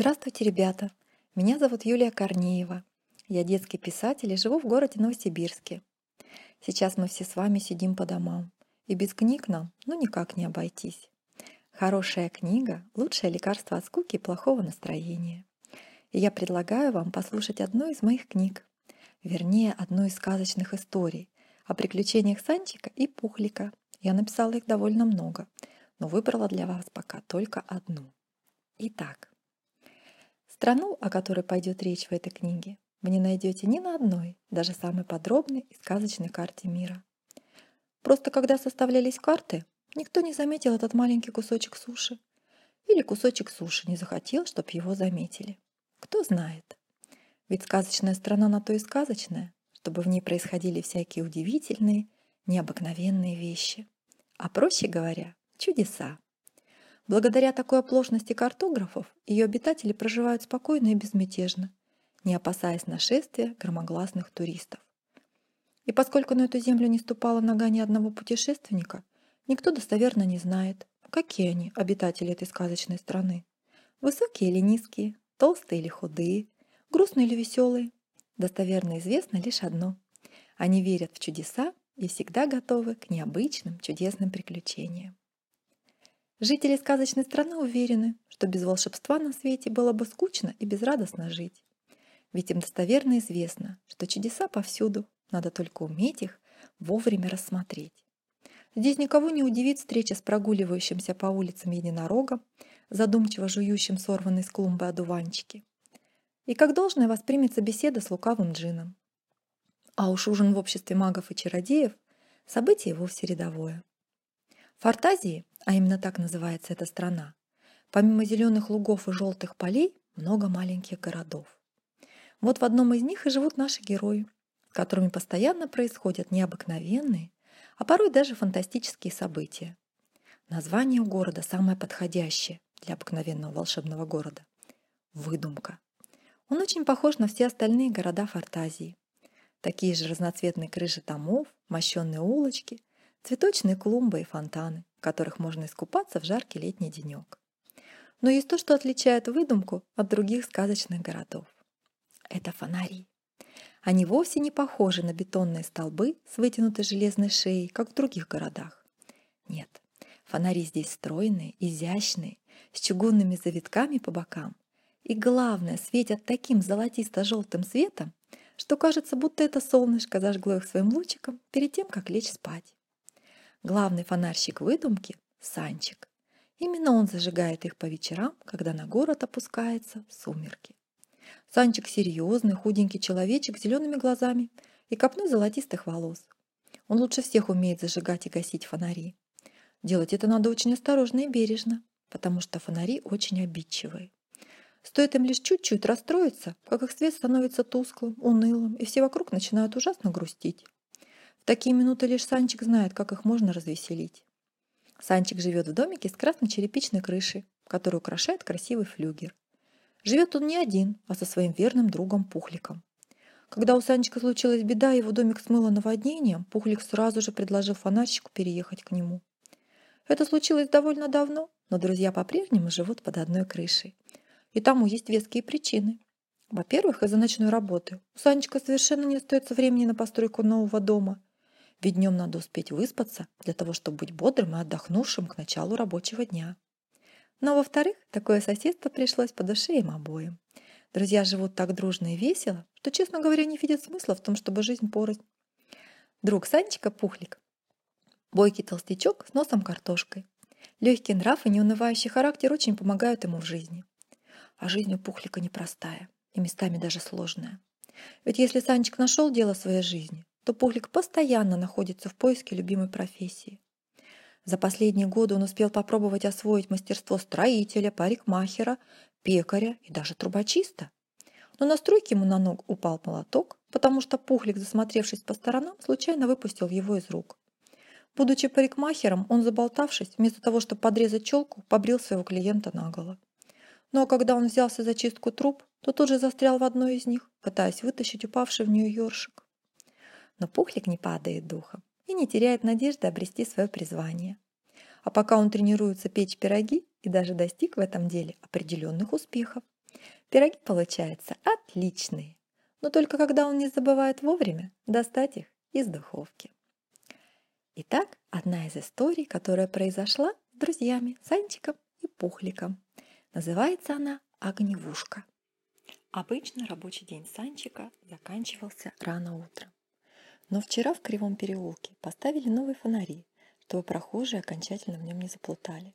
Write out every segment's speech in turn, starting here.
Здравствуйте, ребята! Меня зовут Юлия Корнеева. Я детский писатель и живу в городе Новосибирске. Сейчас мы все с вами сидим по домам. И без книг нам ну никак не обойтись. Хорошая книга – лучшее лекарство от скуки и плохого настроения. И я предлагаю вам послушать одну из моих книг. Вернее, одну из сказочных историй о приключениях Санчика и Пухлика. Я написала их довольно много, но выбрала для вас пока только одну. Итак, Страну, о которой пойдет речь в этой книге, вы не найдете ни на одной, даже самой подробной и сказочной карте мира. Просто когда составлялись карты, никто не заметил этот маленький кусочек суши. Или кусочек суши не захотел, чтобы его заметили. Кто знает. Ведь сказочная страна на то и сказочная, чтобы в ней происходили всякие удивительные, необыкновенные вещи. А проще говоря, чудеса. Благодаря такой оплошности картографов ее обитатели проживают спокойно и безмятежно, не опасаясь нашествия громогласных туристов. И поскольку на эту землю не ступала нога ни одного путешественника, никто достоверно не знает, какие они, обитатели этой сказочной страны. Высокие или низкие, толстые или худые, грустные или веселые. Достоверно известно лишь одно. Они верят в чудеса и всегда готовы к необычным чудесным приключениям. Жители сказочной страны уверены, что без волшебства на свете было бы скучно и безрадостно жить. Ведь им достоверно известно, что чудеса повсюду, надо только уметь их вовремя рассмотреть. Здесь никого не удивит встреча с прогуливающимся по улицам единорогом, задумчиво жующим сорванный с клумбы одуванчики. И как должное воспримется беседа с лукавым джином. А уж ужин в обществе магов и чародеев – событие вовсе рядовое. Фантазии, а именно так называется эта страна, помимо зеленых лугов и желтых полей, много маленьких городов. Вот в одном из них и живут наши герои, с которыми постоянно происходят необыкновенные, а порой даже фантастические события. Название у города самое подходящее для обыкновенного волшебного города – выдумка. Он очень похож на все остальные города Фантазии. Такие же разноцветные крыши домов, мощенные улочки, цветочные клумбы и фонтаны, в которых можно искупаться в жаркий летний денек. Но есть то, что отличает выдумку от других сказочных городов. Это фонари. Они вовсе не похожи на бетонные столбы с вытянутой железной шеей, как в других городах. Нет, фонари здесь стройные, изящные, с чугунными завитками по бокам. И главное, светят таким золотисто-желтым светом, что кажется, будто это солнышко зажгло их своим лучиком перед тем, как лечь спать. Главный фонарщик выдумки – Санчик. Именно он зажигает их по вечерам, когда на город опускается сумерки. Санчик серьезный, худенький человечек с зелеными глазами и копной золотистых волос. Он лучше всех умеет зажигать и гасить фонари. Делать это надо очень осторожно и бережно, потому что фонари очень обидчивые. Стоит им лишь чуть-чуть расстроиться, как их свет становится тусклым, унылым, и все вокруг начинают ужасно грустить такие минуты лишь Санчик знает, как их можно развеселить. Санчик живет в домике с красной черепичной крышей, которую украшает красивый флюгер. Живет он не один, а со своим верным другом Пухликом. Когда у Санчика случилась беда, его домик смыло наводнением, Пухлик сразу же предложил фонарщику переехать к нему. Это случилось довольно давно, но друзья по-прежнему живут под одной крышей. И тому есть веские причины. Во-первых, из-за ночной работы. У Санечка совершенно не остается времени на постройку нового дома. Ведь днем надо успеть выспаться для того, чтобы быть бодрым и отдохнувшим к началу рабочего дня. Но, во-вторых, такое соседство пришлось по душе им обоим. Друзья живут так дружно и весело, что, честно говоря, не видят смысла в том, чтобы жизнь порознь. Друг Санечка Пухлик. Бойкий толстячок с носом картошкой. Легкий нрав и неунывающий характер очень помогают ему в жизни. А жизнь у Пухлика непростая и местами даже сложная. Ведь если Санечка нашел дело своей жизни, то Пухлик постоянно находится в поиске любимой профессии. За последние годы он успел попробовать освоить мастерство строителя, парикмахера, пекаря и даже трубочиста. Но на стройке ему на ног упал молоток, потому что Пухлик, засмотревшись по сторонам, случайно выпустил его из рук. Будучи парикмахером, он, заболтавшись, вместо того, чтобы подрезать челку, побрил своего клиента наголо. Но когда он взялся за чистку труб, то тут же застрял в одной из них, пытаясь вытащить упавший в нее ёршик. Но Пухлик не падает духом и не теряет надежды обрести свое призвание. А пока он тренируется печь пироги и даже достиг в этом деле определенных успехов. Пироги получаются отличные, но только когда он не забывает вовремя достать их из духовки. Итак, одна из историй, которая произошла с друзьями Санчиком и Пухликом. Называется она «Огневушка». Обычно рабочий день Санчика заканчивался рано утром. Но вчера в Кривом переулке поставили новые фонари, чтобы прохожие окончательно в нем не заплутали.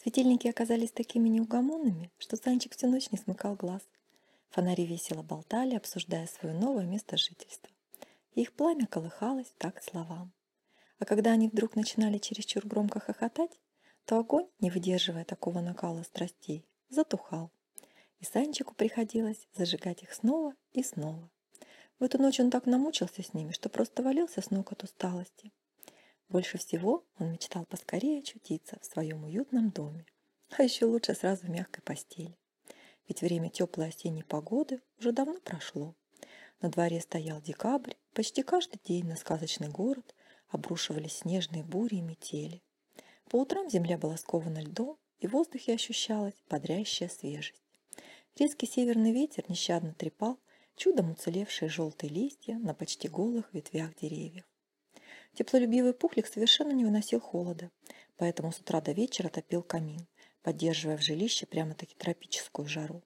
Светильники оказались такими неугомонными, что Санчик всю ночь не смыкал глаз. Фонари весело болтали, обсуждая свое новое место жительства. Их пламя колыхалось так словам. А когда они вдруг начинали чересчур громко хохотать, то огонь, не выдерживая такого накала страстей, затухал. И Санчику приходилось зажигать их снова и снова. В эту ночь он так намучился с ними, что просто валился с ног от усталости. Больше всего он мечтал поскорее очутиться в своем уютном доме, а еще лучше сразу в мягкой постели. Ведь время теплой осенней погоды уже давно прошло. На дворе стоял декабрь, почти каждый день на сказочный город обрушивались снежные бури и метели. По утрам земля была скована льдом, и в воздухе ощущалась бодрящая свежесть. Резкий северный ветер нещадно трепал чудом уцелевшие желтые листья на почти голых ветвях деревьев. Теплолюбивый пухлик совершенно не выносил холода, поэтому с утра до вечера топил камин, поддерживая в жилище прямо-таки тропическую жару.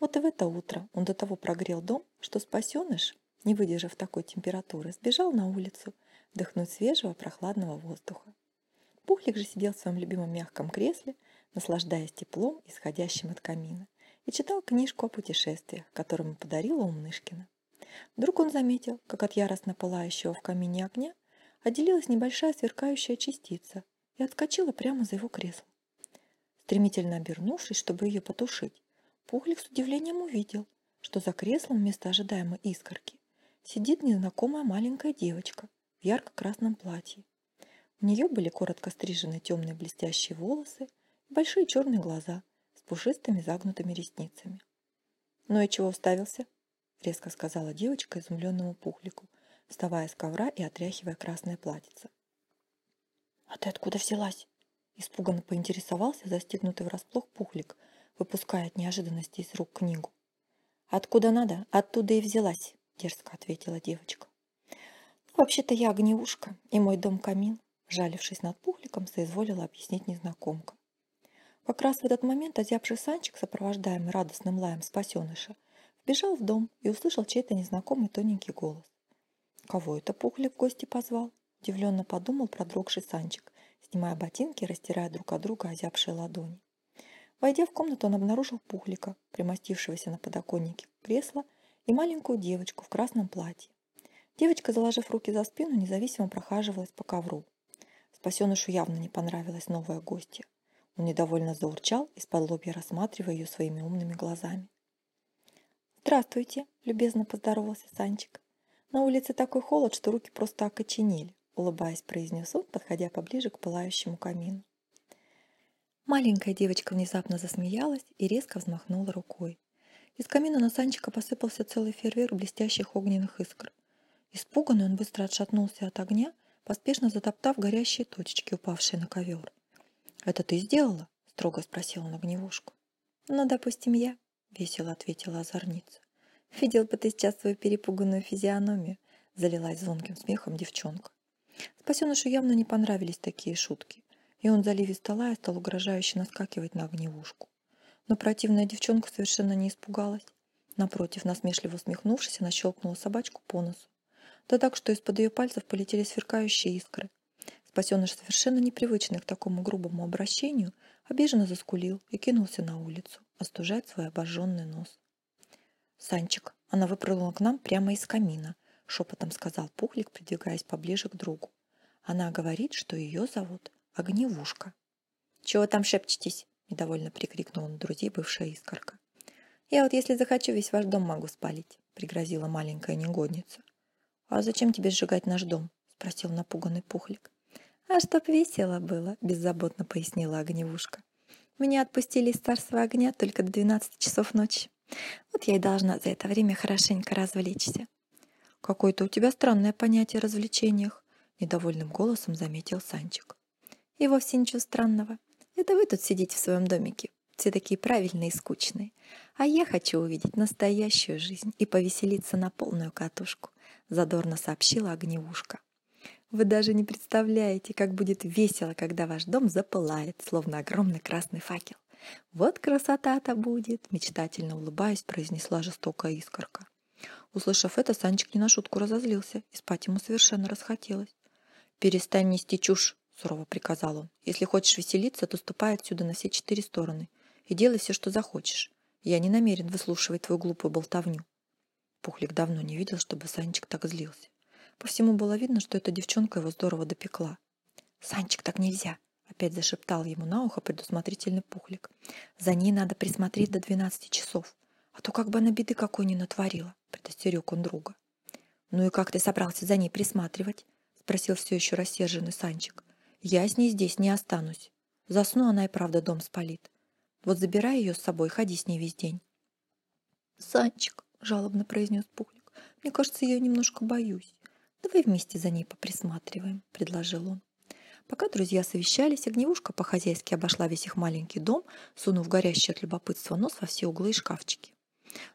Вот и в это утро он до того прогрел дом, что спасеныш, не выдержав такой температуры, сбежал на улицу вдохнуть свежего прохладного воздуха. Пухлик же сидел в своем любимом мягком кресле, наслаждаясь теплом, исходящим от камина, и читал книжку о путешествиях, которую подарила Умнышкина. Вдруг он заметил, как от яростно пылающего в камине огня отделилась небольшая сверкающая частица и отскочила прямо за его кресло. Стремительно обернувшись, чтобы ее потушить, Пухлик с удивлением увидел, что за креслом вместо ожидаемой искорки сидит незнакомая маленькая девочка в ярко-красном платье. У нее были коротко стрижены темные блестящие волосы и большие черные глаза пушистыми загнутыми ресницами. «Ну и чего уставился?» — резко сказала девочка изумленному пухлику, вставая с ковра и отряхивая красное платьице. «А ты откуда взялась?» — испуганно поинтересовался застегнутый врасплох пухлик, выпуская от неожиданности из рук книгу. «Откуда надо, оттуда и взялась», — дерзко ответила девочка. «Вообще-то я огневушка, и мой дом камин», — жалившись над пухликом, соизволила объяснить незнакомка. Как раз в этот момент озябший Санчик, сопровождаемый радостным лаем спасеныша, вбежал в дом и услышал чей-то незнакомый тоненький голос. «Кого это Пухлик в гости позвал?» – удивленно подумал продрогший Санчик, снимая ботинки и растирая друг от друга озябшие ладони. Войдя в комнату, он обнаружил Пухлика, примостившегося на подоконнике кресла, и маленькую девочку в красном платье. Девочка, заложив руки за спину, независимо прохаживалась по ковру. Спасенышу явно не понравилась новая гостья. Он недовольно заурчал, из-под лобья рассматривая ее своими умными глазами. «Здравствуйте!» – любезно поздоровался Санчик. «На улице такой холод, что руки просто окоченели», – улыбаясь, произнес он, подходя поближе к пылающему камину. Маленькая девочка внезапно засмеялась и резко взмахнула рукой. Из камина на Санчика посыпался целый фейерверк блестящих огненных искр. Испуганный он быстро отшатнулся от огня, поспешно затоптав горящие точечки, упавшие на ковер. «Это ты сделала?» — строго спросила он огневушку. «Ну, допустим, я», — весело ответила озорница. «Видел бы ты сейчас свою перепуганную физиономию», — залилась звонким смехом девчонка. Спасенышу явно не понравились такие шутки, и он, заливисто лая, стал угрожающе наскакивать на огневушку. Но противная девчонка совершенно не испугалась. Напротив, насмешливо усмехнувшись, она щелкнула собачку по носу да так, что из-под ее пальцев полетели сверкающие искры. Спасеныш, совершенно непривычный к такому грубому обращению, обиженно заскулил и кинулся на улицу, остужать свой обожженный нос. «Санчик, она выпрыгнула к нам прямо из камина», — шепотом сказал Пухлик, придвигаясь поближе к другу. «Она говорит, что ее зовут Огневушка». «Чего там шепчетесь?» — недовольно прикрикнула на друзей бывшая искорка. «Я вот если захочу, весь ваш дом могу спалить», — пригрозила маленькая негодница. «А зачем тебе сжигать наш дом?» — спросил напуганный Пухлик. «А чтоб весело было», — беззаботно пояснила Огневушка. «Меня отпустили из царства огня только до 12 часов ночи. Вот я и должна за это время хорошенько развлечься». «Какое-то у тебя странное понятие о развлечениях», — недовольным голосом заметил Санчик. «И вовсе ничего странного. Это вы тут сидите в своем домике, все такие правильные и скучные. А я хочу увидеть настоящую жизнь и повеселиться на полную катушку», — задорно сообщила огневушка. «Вы даже не представляете, как будет весело, когда ваш дом запылает, словно огромный красный факел. Вот красота-то будет!» — мечтательно улыбаясь, произнесла жестокая искорка. Услышав это, Санчик не на шутку разозлился, и спать ему совершенно расхотелось. «Перестань нести чушь!» — сурово приказал он. «Если хочешь веселиться, то ступай отсюда на все четыре стороны и делай все, что захочешь. Я не намерен выслушивать твою глупую болтовню». Пухлик давно не видел, чтобы Санчик так злился. По всему было видно, что эта девчонка его здорово допекла. «Санчик, так нельзя!» — опять зашептал ему на ухо предусмотрительный Пухлик. «За ней надо присмотреть до двенадцати часов, а то как бы она беды какой не натворила», — предостерег он друга. «Ну и как ты собрался за ней присматривать?» — спросил все еще рассерженный Санчик. «Я с ней здесь не останусь. Засну она и правда дом спалит. Вот забирай ее с собой, ходи с ней весь день». «Санчик», — жалобно произнес Пухлик, — «мне кажется, я немножко боюсь. Давай вместе за ней поприсматриваем», — предложил он. Пока друзья совещались, Огневушка по-хозяйски обошла весь их маленький дом, сунув горящий от любопытства нос во все углы и шкафчики.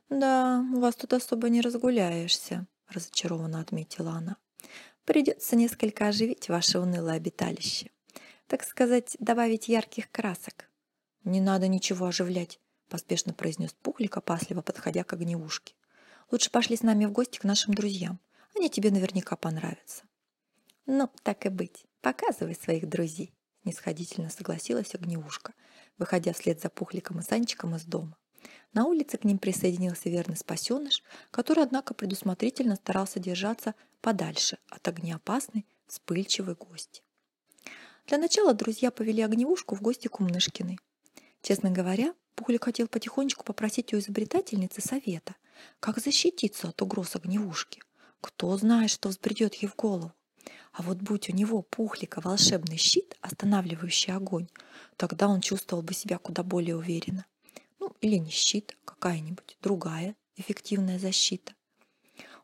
«Да, у вас тут особо не разгуляешься», — разочарованно отметила она. «Придется несколько оживить ваше унылое обиталище. Так сказать, добавить ярких красок». «Не надо ничего оживлять», — поспешно произнес Пухлик, опасливо подходя к огневушке. «Лучше пошли с нами в гости к нашим друзьям. Они тебе наверняка понравятся». «Ну, так и быть. Показывай своих друзей», — снисходительно согласилась огневушка, выходя вслед за Пухликом и Санчиком из дома. На улице к ним присоединился верный спасеныш, который, однако, предусмотрительно старался держаться подальше от огнеопасной, вспыльчивой гости. Для начала друзья повели огневушку в гости к Умнышкиной. Честно говоря, Пухлик хотел потихонечку попросить у изобретательницы совета, как защититься от угроз огневушки. Кто знает, что взбредет ей в голову. А вот будь у него Пухлика волшебный щит, останавливающий огонь, тогда он чувствовал бы себя куда более уверенно. Ну, или не щит, какая-нибудь другая эффективная защита.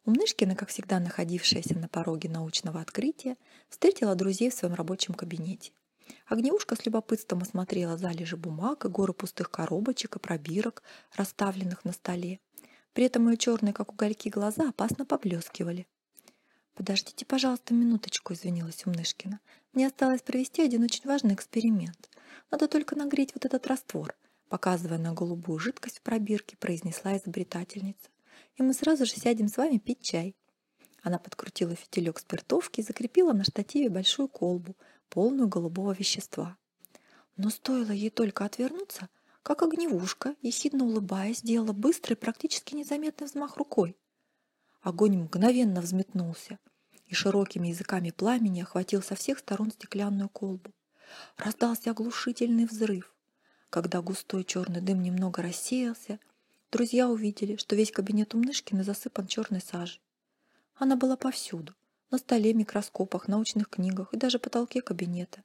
Умнышкина, как всегда находившаяся на пороге научного открытия, встретила друзей в своем рабочем кабинете. Огневушка с любопытством осмотрела залежи бумаг и горы пустых коробочек и пробирок, расставленных на столе. При этом ее черные, как угольки, глаза опасно поблескивали. «Подождите, пожалуйста, минуточку», — извинилась Умнышкина. «Мне осталось провести один очень важный эксперимент. Надо только нагреть вот этот раствор показывая на голубую жидкость в пробирке, произнесла изобретательница. «И мы сразу же сядем с вами пить чай». Она подкрутила фитилек спиртовки и закрепила на штативе большую колбу, полную голубого вещества. Но стоило ей только отвернуться, как огневушка, ехидно улыбаясь, сделала быстрый, практически незаметный взмах рукой. Огонь мгновенно взметнулся и широкими языками пламени охватил со всех сторон стеклянную колбу. Раздался оглушительный взрыв. Когда густой черный дым немного рассеялся, друзья увидели, что весь кабинет Умнышкина засыпан черной сажей. Она была повсюду, на столе, микроскопах, научных книгах и даже потолке кабинета.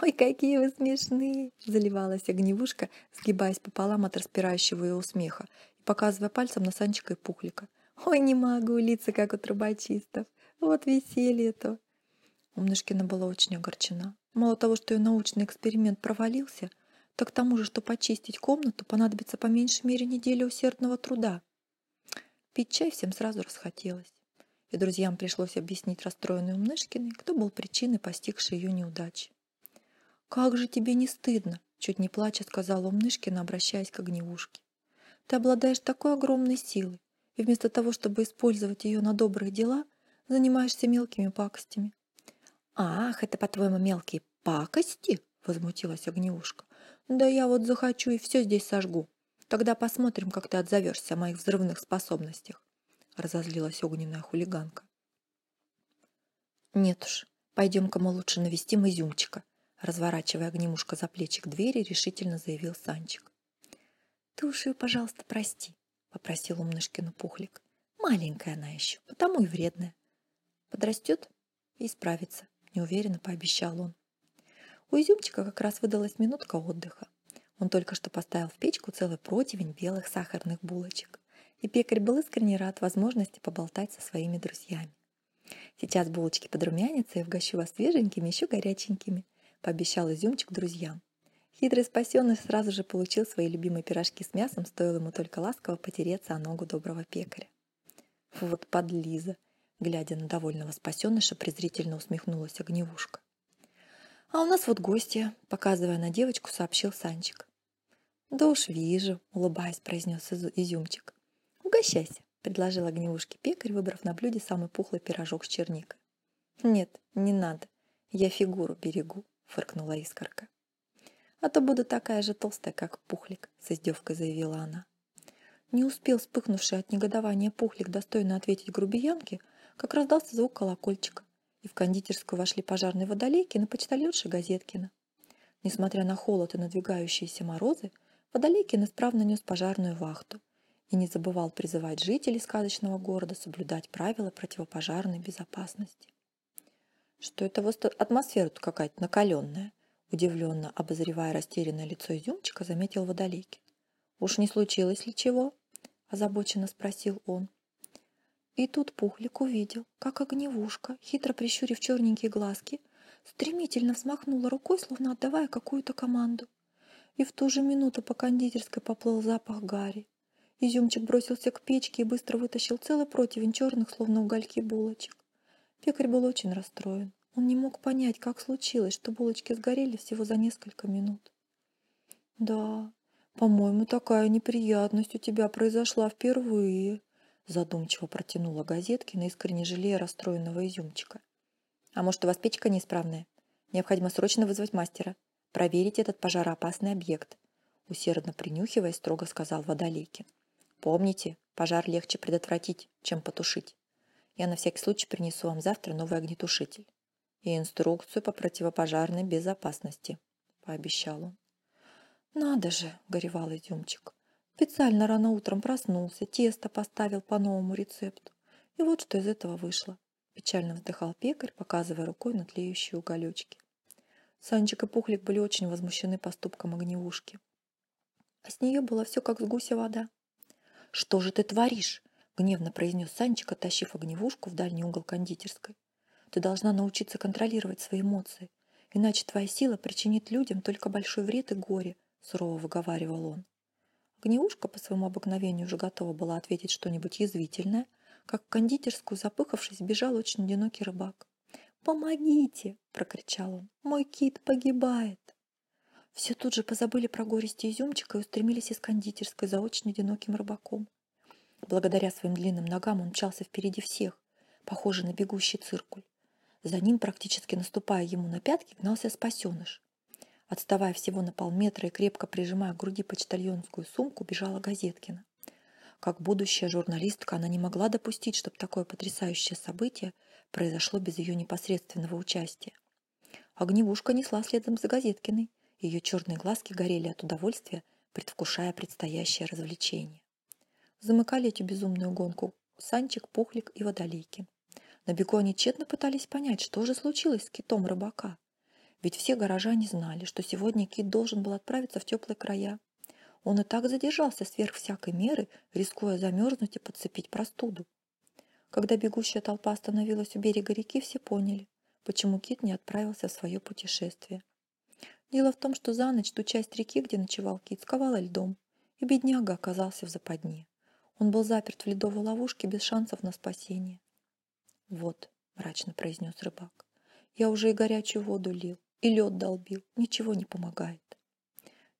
«Ой, какие вы смешные!» — заливалась огневушка, сгибаясь пополам от распирающего ее смеха и показывая пальцем на Санчика и Пухлика. «Ой, не могу лица, как у трубочистов! Вот веселье-то!» Умнышкина была очень огорчена. Мало того, что ее научный эксперимент провалился — так к тому же, что почистить комнату понадобится по меньшей мере неделя усердного труда. Пить чай всем сразу расхотелось, и друзьям пришлось объяснить расстроенной Умнышкиной, кто был причиной постигшей ее неудачи. «Как же тебе не стыдно!» — чуть не плача сказала Умнышкина, обращаясь к огневушке. «Ты обладаешь такой огромной силой, и вместо того, чтобы использовать ее на добрые дела, занимаешься мелкими пакостями». «Ах, это, по-твоему, мелкие пакости?» — возмутилась огневушка. Да я вот захочу и все здесь сожгу. Тогда посмотрим, как ты отзовешься о моих взрывных способностях. Разозлилась огненная хулиганка. Нет уж, пойдем-ка мы лучше навестим изюмчика. Разворачивая огнемушка за плечи к двери, решительно заявил Санчик. Ты уж ее, пожалуйста, прости, попросил умнышкину пухлик. Маленькая она еще, потому и вредная. Подрастет и исправится, неуверенно пообещал он. У изюмчика как раз выдалась минутка отдыха. Он только что поставил в печку целый противень белых сахарных булочек. И пекарь был искренне рад возможности поболтать со своими друзьями. «Сейчас булочки подрумянятся и угощу вас свеженькими, еще горяченькими», — пообещал изюмчик друзьям. Хитрый спасенный сразу же получил свои любимые пирожки с мясом, стоило ему только ласково потереться о ногу доброго пекаря. Вот подлиза! Глядя на довольного спасенныша, презрительно усмехнулась огневушка. «А у нас вот гостья», — показывая на девочку, сообщил Санчик. «Да уж вижу», — улыбаясь, произнес изюмчик. «Угощайся», — предложил огневушке пекарь, выбрав на блюде самый пухлый пирожок с черникой. «Нет, не надо, я фигуру берегу», — фыркнула искорка. «А то буду такая же толстая, как пухлик», — с издевкой заявила она. Не успел вспыхнувший от негодования пухлик достойно ответить грубиянке, как раздался звук колокольчика, и в кондитерскую вошли пожарные водолейки на почтальонши Газеткина. Несмотря на холод и надвигающиеся морозы, Водолейкин исправно нес пожарную вахту и не забывал призывать жителей сказочного города соблюдать правила противопожарной безопасности. Что это вот атмосфера-то какая-то накаленная, удивленно обозревая растерянное лицо изюмчика, заметил Водолейкин. «Уж не случилось ли чего?» – озабоченно спросил он. И тут Пухлик увидел, как огневушка, хитро прищурив черненькие глазки, стремительно взмахнула рукой, словно отдавая какую-то команду. И в ту же минуту по кондитерской поплыл запах гари. Изюмчик бросился к печке и быстро вытащил целый противень черных, словно угольки, булочек. Пекарь был очень расстроен. Он не мог понять, как случилось, что булочки сгорели всего за несколько минут. «Да, по-моему, такая неприятность у тебя произошла впервые», задумчиво протянула Газеткина, искренне жалея расстроенного изюмчика. «А может, у вас печка неисправная? Необходимо срочно вызвать мастера, проверить этот пожароопасный объект», усердно принюхиваясь, строго сказал Водолейкин. «Помните, пожар легче предотвратить, чем потушить. Я на всякий случай принесу вам завтра новый огнетушитель и инструкцию по противопожарной безопасности», пообещал он. «Надо же!» — горевал изюмчик. Специально рано утром проснулся, тесто поставил по новому рецепту. И вот что из этого вышло. Печально вздыхал пекарь, показывая рукой на тлеющие уголечки. Санчик и Пухлик были очень возмущены поступком огневушки. А с нее было все как с гуся вода. «Что же ты творишь?» — гневно произнес Санчик, оттащив огневушку в дальний угол кондитерской. «Ты должна научиться контролировать свои эмоции, иначе твоя сила причинит людям только большой вред и горе», — сурово выговаривал он. Гнеушка по своему обыкновению уже готова была ответить что-нибудь язвительное, как в кондитерскую, запыхавшись, бежал очень одинокий рыбак. «Помогите!» — прокричал он. «Мой кит погибает!» Все тут же позабыли про горести изюмчика и устремились из кондитерской за очень одиноким рыбаком. Благодаря своим длинным ногам он мчался впереди всех, похожий на бегущий циркуль. За ним, практически наступая ему на пятки, гнался спасеныш. Отставая всего на полметра и крепко прижимая к груди почтальонскую сумку, бежала Газеткина. Как будущая журналистка, она не могла допустить, чтобы такое потрясающее событие произошло без ее непосредственного участия. Огневушка несла следом за Газеткиной. Ее черные глазки горели от удовольствия, предвкушая предстоящее развлечение. Замыкали эту безумную гонку Санчик, Пухлик и Водолейкин. На бегу они тщетно пытались понять, что же случилось с китом рыбака. Ведь все горожане знали, что сегодня Кит должен был отправиться в теплые края. Он и так задержался сверх всякой меры, рискуя замерзнуть и подцепить простуду. Когда бегущая толпа остановилась у берега реки, все поняли, почему Кит не отправился в свое путешествие. Дело в том, что за ночь ту часть реки, где ночевал Кит, сковала льдом, и бедняга оказался в западне. Он был заперт в ледовой ловушке без шансов на спасение. «Вот», — мрачно произнес рыбак, — «я уже и горячую воду лил, и лед долбил, ничего не помогает.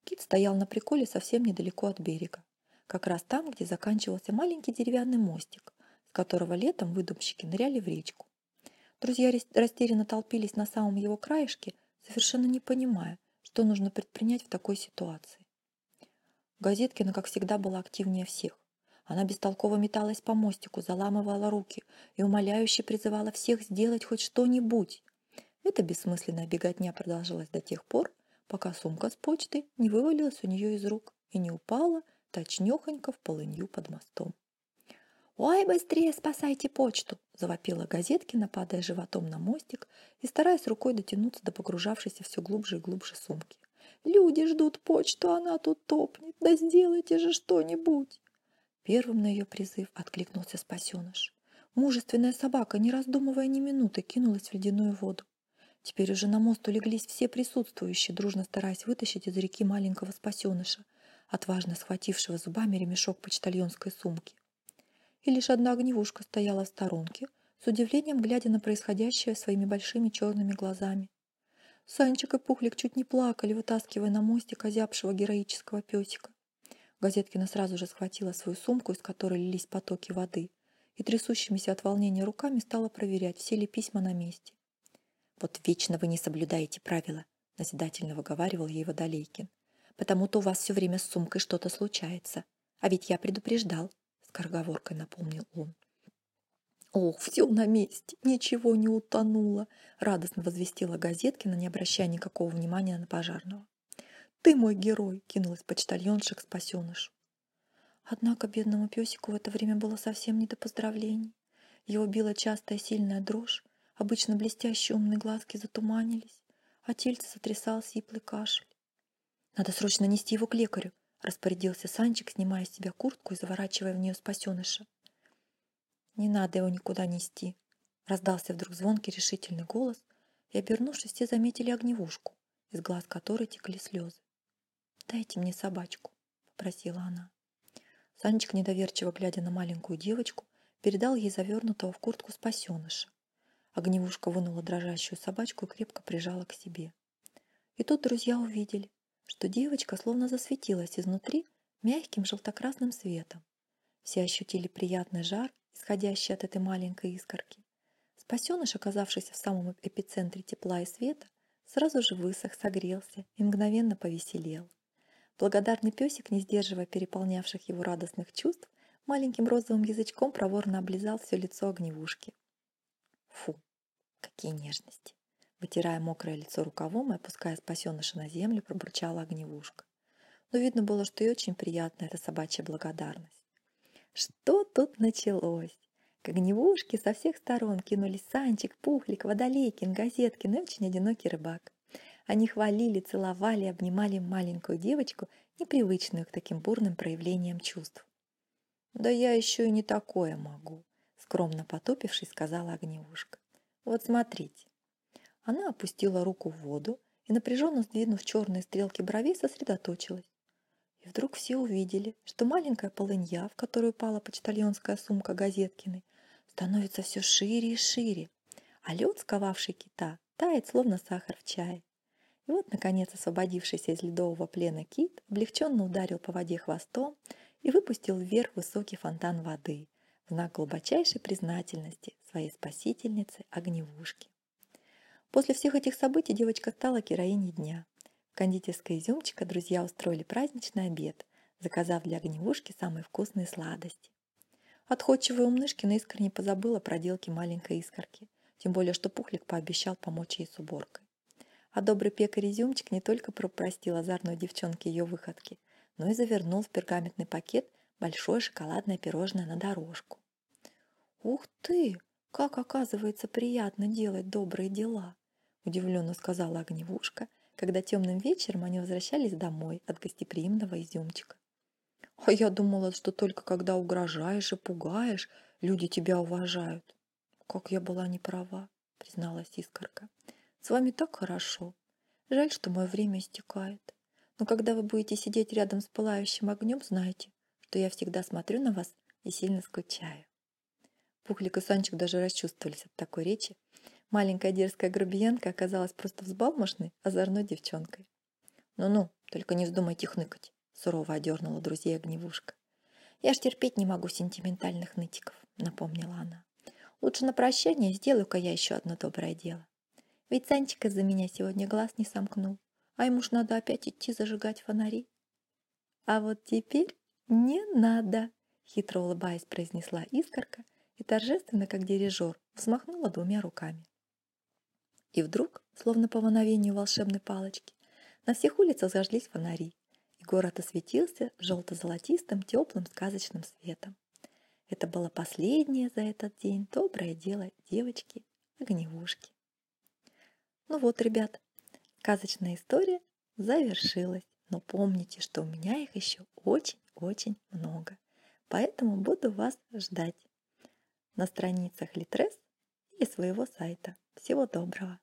Кит стоял на приколе совсем недалеко от берега, как раз там, где заканчивался маленький деревянный мостик, с которого летом выдумщики ныряли в речку. Друзья растерянно толпились на самом его краешке, совершенно не понимая, что нужно предпринять в такой ситуации. Газеткина, как всегда, была активнее всех. Она бестолково металась по мостику, заламывала руки и умоляюще призывала всех сделать хоть что-нибудь. Эта бессмысленная беготня продолжалась до тех пор, пока сумка с почтой не вывалилась у нее из рук и не упала точнёхонько в полынью под мостом. «Ой, быстрее спасайте почту!» – завопила Газеткина, падая животом на мостик и стараясь рукой дотянуться до погружавшейся все глубже и глубже сумки. «Люди ждут почту, она тут топнет! Да сделайте же что-нибудь!» Первым на ее призыв откликнулся спасеныш. Мужественная собака, не раздумывая ни минуты, кинулась в ледяную воду. Теперь уже на мост улеглись все присутствующие, дружно стараясь вытащить из реки маленького спасеныша, отважно схватившего зубами ремешок почтальонской сумки. И лишь одна огневушка стояла в сторонке, с удивлением глядя на происходящее своими большими черными глазами. Санчик и Пухлик чуть не плакали, вытаскивая на мостик озябшего героического песика. Газеткина сразу же схватила свою сумку, из которой лились потоки воды, и трясущимися от волнения руками стала проверять, все ли письма на месте. «Вот вечно вы не соблюдаете правила», — назидательно выговаривал ей Водолейкин. «Потому-то у вас все время с сумкой что-то случается. А ведь я предупреждал», — скороговоркой напомнил он. «Ох, все на месте, ничего не утонуло!» — радостно возвестила Газеткина, не обращая никакого внимания на пожарного. «Ты мой герой!» — кинулась почтальонша к спасенышу. Однако бедному песику в это время было совсем не до поздравлений. Его била частая сильная дрожь, обычно блестящие умные глазки затуманились, а тельце сотрясал сиплый кашель. «Надо срочно нести его к лекарю», — распорядился Санчик, снимая с себя куртку и заворачивая в нее спасеныша. «Не надо его никуда нести», — раздался вдруг звонкий решительный голос, и, обернувшись, все заметили огневушку, из глаз которой текли слезы. «Дайте мне собачку», — попросила она. Санечка, недоверчиво глядя на маленькую девочку, передал ей завернутого в куртку спасеныша. Огневушка вынула дрожащую собачку и крепко прижала к себе. И тут друзья увидели, что девочка словно засветилась изнутри мягким желтокрасным светом. Все ощутили приятный жар исходящий от этой маленькой искорки. Спасеныш, оказавшийся в самом эпицентре тепла и света, сразу же высох, согрелся и мгновенно повеселел. Благодарный песик, не сдерживая переполнявших его радостных чувств, маленьким розовым язычком проворно облизал все лицо огневушки. Фу, какие нежности! Вытирая мокрое лицо рукавом и опуская спасеныша на землю, пробурчала огневушка. Но видно было, что ей очень приятна эта собачья благодарность. Что тут началось? К огневушке со всех сторон кинулись Санчик, Пухлик, Водолейкин, Газеткин и очень одинокий рыбак. Они хвалили, целовали, обнимали маленькую девочку, непривычную к таким бурным проявлениям чувств. «Да я еще и не такое могу», — скромно потупившись, сказала огневушка. «Вот смотрите». Она опустила руку в воду и, напряженно сдвинув черные стрелки бровей, сосредоточилась. И вдруг все увидели, что маленькая полынья, в которую пала почтальонская сумка Газеткиной, становится все шире и шире, а лед, сковавший кита, тает, словно сахар в чае. И вот, наконец, освободившийся из ледового плена кит облегченно ударил по воде хвостом и выпустил вверх высокий фонтан воды в знак глубочайшей признательности своей спасительнице Огневушки. После всех этих событий девочка стала героиней дня. В кондитерской изюмчика друзья устроили праздничный обед, заказав для огневушки самые вкусные сладости. Отходчивая умнышкина искренне позабыла про делки маленькой искорки, тем более что Пухлик пообещал помочь ей с уборкой. А добрый пекарь Изюмчик не только простил озорной девчонке ее выходки, но и завернул в пергаментный пакет большое шоколадное пирожное на дорожку. «Ух ты! Как, оказывается, приятно делать добрые дела!» удивленно сказала Огневушка – когда темным вечером они возвращались домой от гостеприимного изюмчика. А я думала, что только когда угрожаешь и пугаешь, люди тебя уважают. Как я была не права, призналась Искорка. С вами так хорошо. Жаль, что мое время истекает. Но когда вы будете сидеть рядом с пылающим огнем, знайте, что я всегда смотрю на вас и сильно скучаю. Пухлик и Санчик даже расчувствовались от такой речи Маленькая дерзкая грубиянка оказалась просто взбалмошной, озорной девчонкой. «Ну-ну, только не вздумайте хныкать», — сурово одернула друзей огневушка. «Я ж терпеть не могу сентиментальных нытиков», — напомнила она. «Лучше на прощание сделаю-ка я еще одно доброе дело. Ведь Санчик из-за меня сегодня глаз не сомкнул, а ему ж надо опять идти зажигать фонари». «А вот теперь не надо», — хитро улыбаясь, произнесла искорка и торжественно, как дирижер, взмахнула двумя руками. И вдруг, словно по мановению волшебной палочки, на всех улицах зажглись фонари, и город осветился желто-золотистым теплым сказочным светом. Это было последнее за этот день доброе дело девочки-огневушки. Ну вот, ребят, сказочная история завершилась. Но помните, что у меня их еще очень-очень много. Поэтому буду вас ждать на страницах Литрес и своего сайта. Всего доброго!